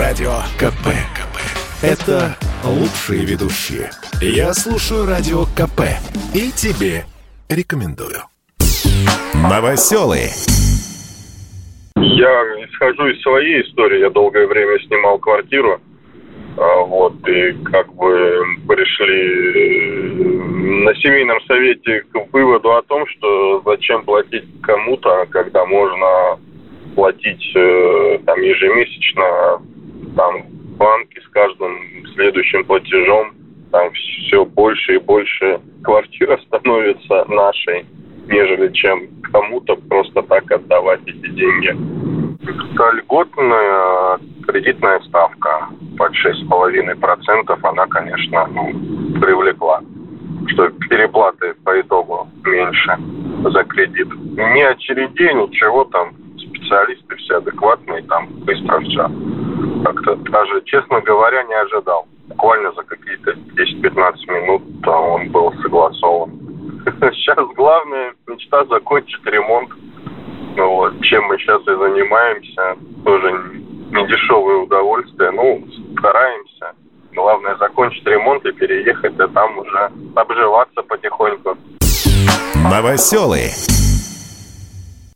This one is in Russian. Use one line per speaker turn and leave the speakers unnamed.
Радио КП. КП. Это лучшие ведущие. Я слушаю Радио КП. И тебе рекомендую. Новоселы.
Я исхожу из своей истории. Я долгое время снимал квартиру. А, вот, и как бы пришли э, на семейном совете к выводу о том, что зачем платить кому-то, когда можно платить э, там ежемесячно там банки с каждым следующим платежом там все больше и больше квартира становится нашей, нежели чем кому-то просто так отдавать эти деньги. Это льготная кредитная ставка под 6,5%, она, конечно, ну, привлекла что переплаты по итогу меньше за кредит. Ни очередей, ничего там, специалисты все адекватные, там быстро все. Как-то даже, честно говоря, не ожидал. Буквально за какие-то 10-15 минут он был согласован. Сейчас главная мечта закончить ремонт. Ну вот, чем мы сейчас и занимаемся. Тоже не дешевое удовольствие. Ну, стараемся. Главное закончить ремонт и переехать, а там уже обживаться потихоньку.
Новоселы.